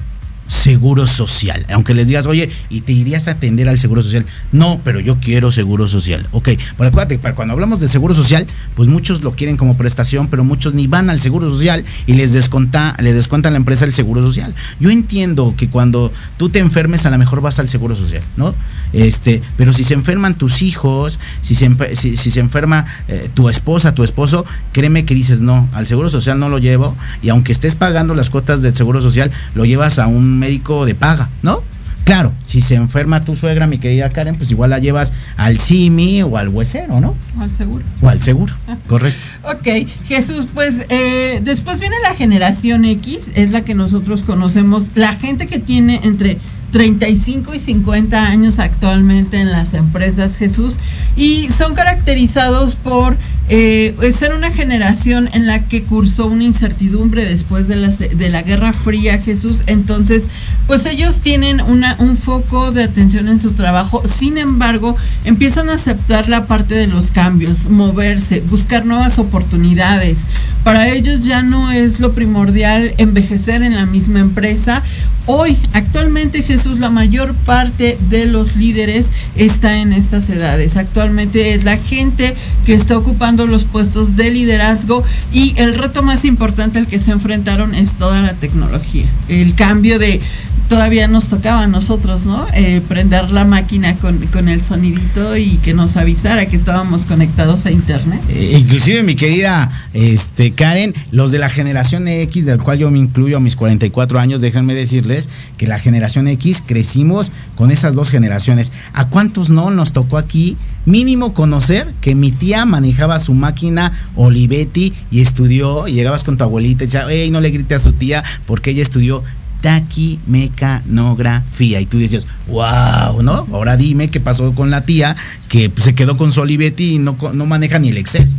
seguro social. Aunque les digas, oye, y te irías a atender al seguro social. No, pero yo quiero seguro social. Ok, pero acuérdate, para cuando hablamos de seguro social, pues muchos lo quieren como prestación, pero muchos ni van al seguro social y les desconta, le descuenta a la empresa el seguro social. Yo entiendo que cuando tú te enfermes, a lo mejor vas al seguro social, ¿no? Este, pero si se enferman tus hijos, si se, si, si se enferma eh, tu esposa, tu esposo, créeme que dices, no, al seguro social no lo llevo, y aunque estés pagando las cuotas del seguro social, lo llevas a un médico de paga, ¿no? Claro, si se enferma tu suegra, mi querida Karen, pues igual la llevas al CIMI o al huesero, ¿no? Al seguro. O al seguro, correcto. Ok, Jesús, pues eh, después viene la generación X, es la que nosotros conocemos, la gente que tiene entre 35 y 50 años actualmente en las empresas, Jesús, y son caracterizados por eh, ser una generación en la que cursó una incertidumbre después de la, de la Guerra Fría, Jesús, entonces, pues ellos tienen una, un foco de atención en su trabajo, sin embargo, empiezan a aceptar la parte de los cambios, moverse, buscar nuevas oportunidades. Para ellos ya no es lo primordial envejecer en la misma empresa. Hoy, actualmente Jesús, la mayor parte de los líderes está en estas edades. Actualmente es la gente que está ocupando los puestos de liderazgo y el reto más importante al que se enfrentaron es toda la tecnología. El cambio de todavía nos tocaba a nosotros, ¿no? Eh, prender la máquina con, con el sonidito y que nos avisara que estábamos conectados a internet. Eh, inclusive mi querida este, Karen, los de la generación X, del cual yo me incluyo a mis 44 años, déjenme decirles que la generación X crecimos con esas dos generaciones. ¿A cuántos no nos tocó aquí mínimo conocer que mi tía manejaba su máquina Olivetti y estudió, y llegabas con tu abuelita y decía, hey, no le grite a su tía porque ella estudió taquimecanografía. Y tú dices, wow, ¿no? Ahora dime qué pasó con la tía que se quedó con su Olivetti y no, no maneja ni el Excel.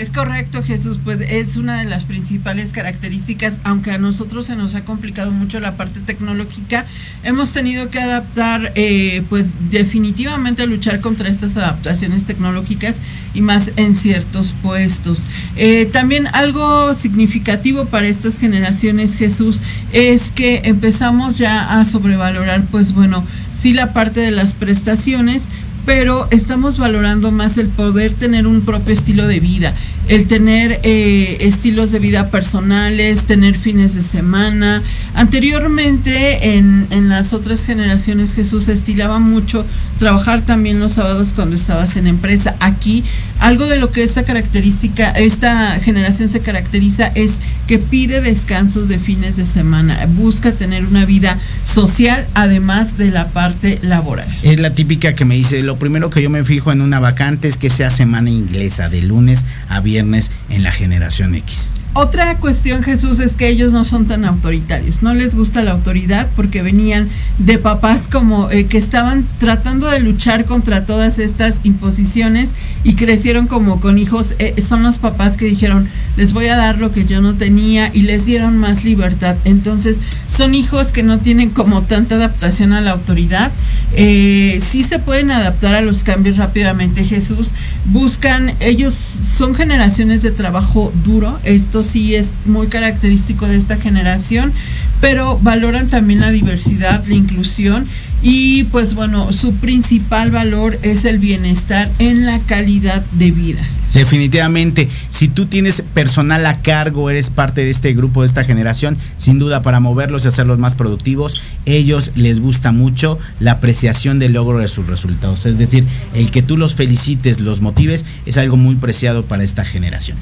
Es correcto, Jesús, pues es una de las principales características, aunque a nosotros se nos ha complicado mucho la parte tecnológica, hemos tenido que adaptar, eh, pues definitivamente luchar contra estas adaptaciones tecnológicas y más en ciertos puestos. Eh, también algo significativo para estas generaciones, Jesús, es que empezamos ya a sobrevalorar, pues bueno, sí la parte de las prestaciones, pero estamos valorando más el poder tener un propio estilo de vida, el tener eh, estilos de vida personales, tener fines de semana. Anteriormente, en, en las otras generaciones, Jesús estilaba mucho trabajar también los sábados cuando estabas en empresa. Aquí, algo de lo que esta característica, esta generación se caracteriza es que pide descansos de fines de semana, busca tener una vida social además de la parte laboral. Es la típica que me dice, lo primero que yo me fijo en una vacante es que sea semana inglesa, de lunes a viernes en la generación X. Otra cuestión, Jesús, es que ellos no son tan autoritarios. No les gusta la autoridad porque venían de papás como eh, que estaban tratando de luchar contra todas estas imposiciones y crecieron como con hijos. Eh, son los papás que dijeron, les voy a dar lo que yo no tenía y les dieron más libertad. Entonces, son hijos que no tienen como tanta adaptación a la autoridad. Eh, sí se pueden adaptar a los cambios rápidamente, Jesús. Buscan, ellos son generaciones de trabajo duro. Esto sí es muy característico de esta generación, pero valoran también la diversidad, la inclusión y pues bueno, su principal valor es el bienestar en la calidad de vida. Definitivamente, si tú tienes personal a cargo, eres parte de este grupo, de esta generación, sin duda para moverlos y hacerlos más productivos, ellos les gusta mucho la apreciación del logro de sus resultados. Es decir, el que tú los felicites, los motives, es algo muy preciado para esta generación.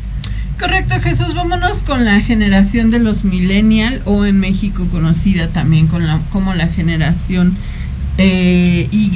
Correcto, Jesús. Vámonos con la generación de los millennial o en México conocida también con la, como la generación eh, Y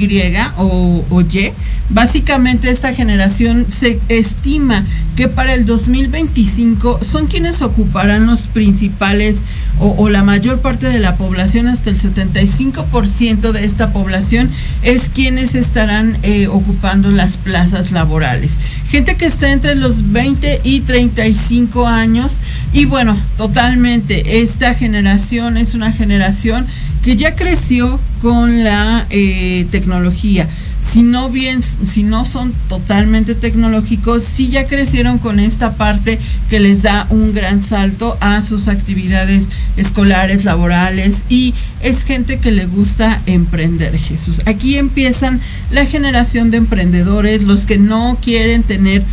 o, Y, básicamente esta generación se estima que para el 2025 son quienes ocuparán los principales o, o la mayor parte de la población, hasta el 75% de esta población es quienes estarán eh, ocupando las plazas laborales. Gente que está entre los 20 y 35 años. Y bueno, totalmente, esta generación es una generación que ya creció con la eh, tecnología. Si no bien, si no son totalmente tecnológicos, sí ya crecieron con esta parte que les da un gran salto a sus actividades escolares, laborales y es gente que le gusta emprender, Jesús. Aquí empiezan la generación de emprendedores, los que no quieren tener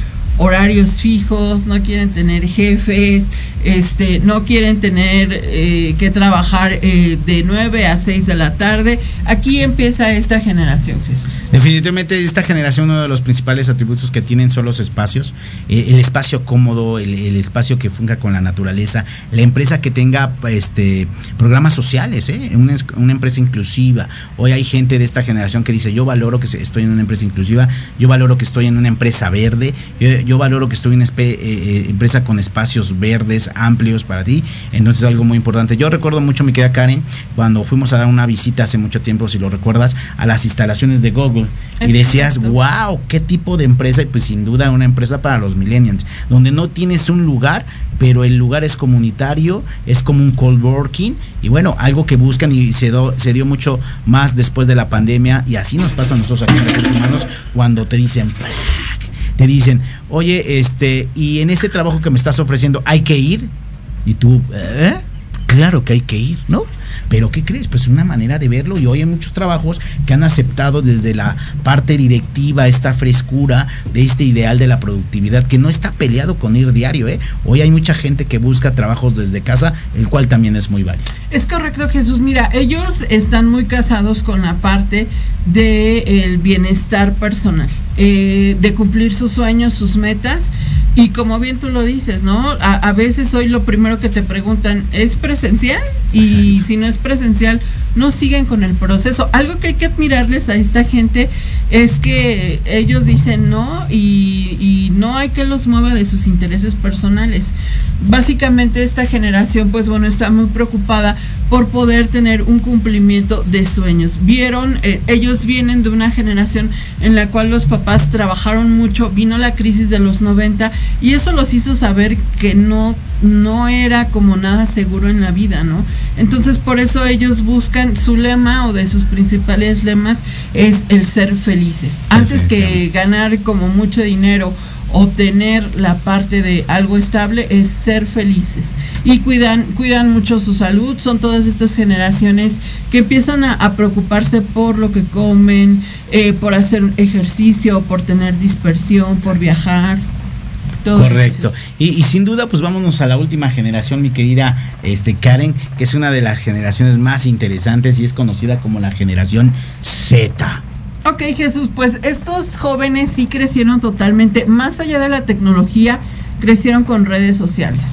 horarios fijos, no quieren tener jefes, este, no quieren tener eh, que trabajar eh, de 9 a 6 de la tarde. Aquí empieza esta generación, Jesús. Definitivamente esta generación uno de los principales atributos que tienen son los espacios, eh, el espacio cómodo, el, espacio que funga con la naturaleza, la empresa que tenga este programas sociales, ¿eh? una, una empresa inclusiva. Hoy hay gente de esta generación que dice yo valoro que estoy en una empresa inclusiva, yo valoro que estoy en una empresa verde, yo, yo valoro que estoy en una eh, eh, empresa con espacios verdes amplios para ti. Entonces algo muy importante. Yo recuerdo mucho, mi querida Karen, cuando fuimos a dar una visita hace mucho tiempo, si lo recuerdas, a las instalaciones de Google y decías, wow, qué tipo de empresa, y pues sin duda una empresa para los millennials, donde no tienes un lugar, pero el lugar es comunitario, es como un coworking, y bueno, algo que buscan y se, do- se dio mucho más después de la pandemia, y así nos pasa a nosotros aquí en Recursos Humanos, cuando te dicen, te dicen, oye, este, y en ese trabajo que me estás ofreciendo, ¿hay que ir? Y tú, ¿eh? Claro que hay que ir, ¿no? Pero ¿qué crees? Pues una manera de verlo y hoy hay muchos trabajos que han aceptado desde la parte directiva esta frescura de este ideal de la productividad que no está peleado con ir diario, ¿eh? Hoy hay mucha gente que busca trabajos desde casa, el cual también es muy válido. Es correcto, Jesús. Mira, ellos están muy casados con la parte del bienestar personal, eh, de cumplir sus sueños, sus metas. Y como bien tú lo dices, ¿no? A, a veces hoy lo primero que te preguntan es presencial y si no es presencial, no siguen con el proceso. Algo que hay que admirarles a esta gente es que ellos dicen no y, no hay que los mueva de sus intereses personales. Básicamente esta generación, pues bueno, está muy preocupada por poder tener un cumplimiento de sueños. Vieron, eh, ellos vienen de una generación en la cual los papás trabajaron mucho, vino la crisis de los 90 y eso los hizo saber que no, no era como nada seguro en la vida, ¿no? Entonces por eso ellos buscan su lema o de sus principales lemas es el ser felices. Antes que ganar como mucho dinero o tener la parte de algo estable es ser felices. Y cuidan cuidan mucho su salud. Son todas estas generaciones que empiezan a, a preocuparse por lo que comen eh, por hacer ejercicio por tener dispersión por viajar todo Correcto. Y, y sin duda, pues vámonos a la última generación, mi querida este, Karen, que es una de las generaciones más interesantes y es conocida como la generación Z. Ok, Jesús, pues estos jóvenes sí crecieron totalmente, más allá de la tecnología, crecieron con redes sociales.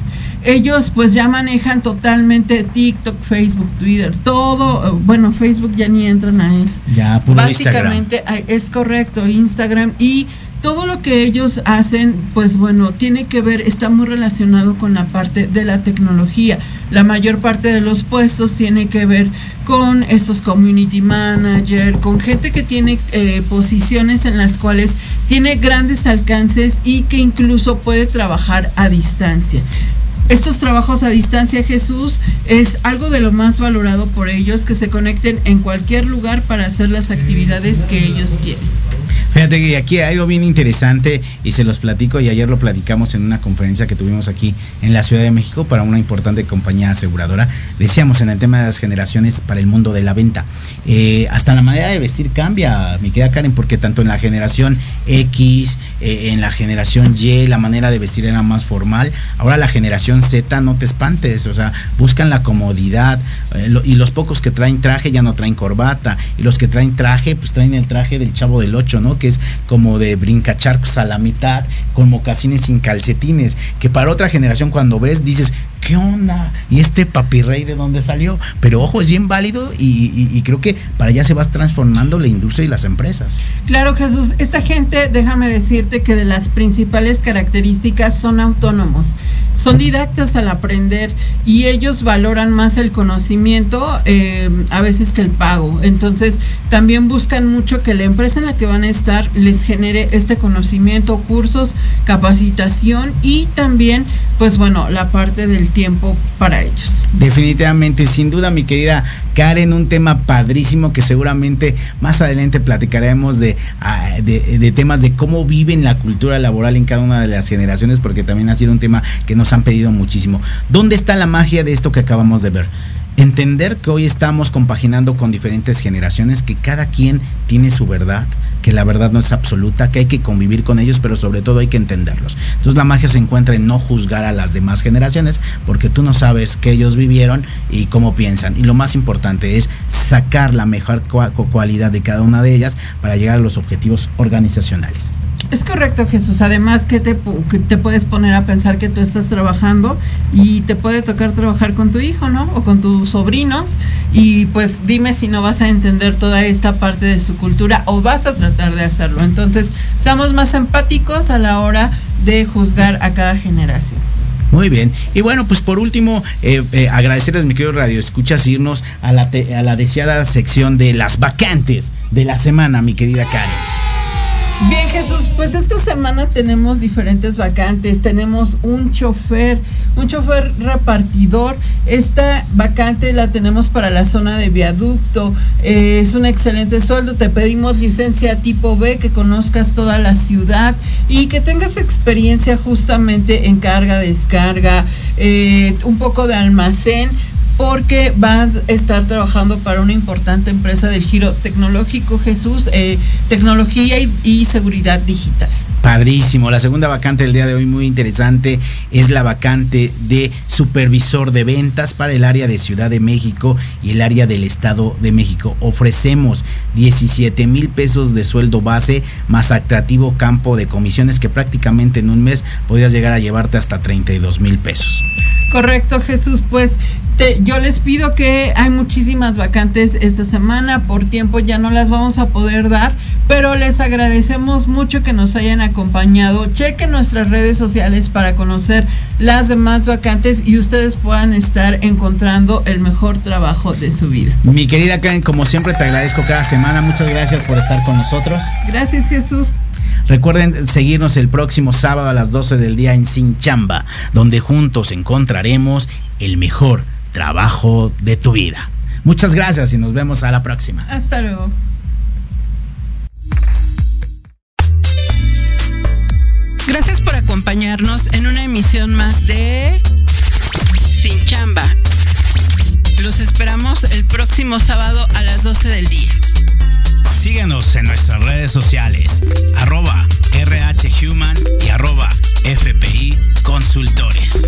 Ellos pues ya manejan totalmente TikTok, Facebook, Twitter, todo, eh, bueno, Facebook ya ni entran a él. Ya, puro. Básicamente es correcto, Instagram y todo lo que ellos hacen, pues bueno, tiene que ver, está muy relacionado con la parte de la tecnología. La mayor parte de los puestos tiene que ver con estos community manager, con gente que tiene eh, posiciones en las cuales tiene grandes alcances y que incluso puede trabajar a distancia. Estos trabajos a distancia, Jesús, es algo de lo más valorado por ellos, que se conecten en cualquier lugar para hacer las actividades que ellos quieren. Fíjate que aquí hay algo bien interesante y se los platico y ayer lo platicamos en una conferencia que tuvimos aquí en la Ciudad de México para una importante compañía aseguradora. Decíamos en el tema de las generaciones para el mundo de la venta. Eh, hasta la manera de vestir cambia, mi querida Karen, porque tanto en la generación X, eh, en la generación Y, la manera de vestir era más formal. Ahora la generación Z, no te espantes, o sea, buscan la comodidad eh, y los pocos que traen traje ya no traen corbata y los que traen traje, pues traen el traje del chavo del 8, ¿no? Que como de brincacharcos a la mitad, con mocasines sin calcetines, que para otra generación cuando ves dices, ¿qué onda? ¿Y este papirrey de dónde salió? Pero ojo, es bien válido y, y- y creo que para allá se va transformando la industria y las empresas. Claro, Jesús. Esta gente, déjame decirte que de las principales características son autónomos. Son didactas al aprender y ellos valoran más el conocimiento eh, a veces que el pago. Entonces, también buscan mucho que la empresa en la que van a estar les genere este conocimiento, cursos, capacitación y también, pues bueno, la parte del tiempo para ellos. Definitivamente, sin duda, mi querida Karen, un tema padrísimo que seguramente más adelante platicaremos de, ah, de, de temas de cómo viven la cultura laboral en cada una de las generaciones, porque también ha sido un tema que nos han pedido muchísimo. ¿Dónde está la magia de esto que acabamos de ver? Entender que hoy estamos compaginando con diferentes generaciones, que cada quien tiene su verdad, que la verdad no es absoluta, que hay que convivir con ellos, pero sobre todo hay que entenderlos. Entonces la magia se encuentra en no juzgar a las demás generaciones, porque tú no sabes qué ellos vivieron y cómo piensan. Y lo más importante es sacar la mejor cua- cualidad de cada una de ellas para llegar a los objetivos organizacionales. Es correcto, Jesús. Además, que te, te puedes poner a pensar que tú estás trabajando y te puede tocar trabajar con tu hijo, ¿no? O con tus sobrinos. Y pues dime si no vas a entender toda esta parte de su cultura o vas a tratar de hacerlo. Entonces, seamos más empáticos a la hora de juzgar a cada generación. Muy bien. Y bueno, pues por último, eh, eh, agradecerles, mi querido Radio Escuchas, irnos a la, a la deseada sección de las vacantes de la semana, mi querida Karen. Bien, Jesús, pues esta semana tenemos diferentes vacantes. Tenemos un chofer, un chofer repartidor. Esta vacante la tenemos para la zona de viaducto. Eh, es un excelente sueldo. Te pedimos licencia tipo B, que conozcas toda la ciudad y que tengas experiencia justamente en carga, descarga, eh, un poco de almacén porque vas a estar trabajando para una importante empresa del giro tecnológico, Jesús, eh, tecnología y, y seguridad digital. Padrísimo. La segunda vacante del día de hoy, muy interesante, es la vacante de supervisor de ventas para el área de Ciudad de México y el área del Estado de México. Ofrecemos 17 mil pesos de sueldo base más atractivo campo de comisiones que prácticamente en un mes podrías llegar a llevarte hasta 32 mil pesos. Correcto, Jesús. Pues te- yo les pido que hay muchísimas vacantes esta semana. Por tiempo ya no las vamos a poder dar, pero les agradecemos mucho que nos hayan acompañado. Chequen nuestras redes sociales para conocer las demás vacantes y ustedes puedan estar encontrando el mejor trabajo de su vida. Mi querida Karen, como siempre te agradezco cada semana. Muchas gracias por estar con nosotros. Gracias, Jesús. Recuerden seguirnos el próximo sábado a las 12 del día en Sin Chamba, donde juntos encontraremos el mejor trabajo de tu vida. Muchas gracias y nos vemos a la próxima. Hasta luego. Gracias por acompañarnos en una emisión más de Sin Chamba. Los esperamos el próximo sábado a las 12 del día. Síguenos en nuestras redes sociales, arroba RHHuman y arroba FPI Consultores.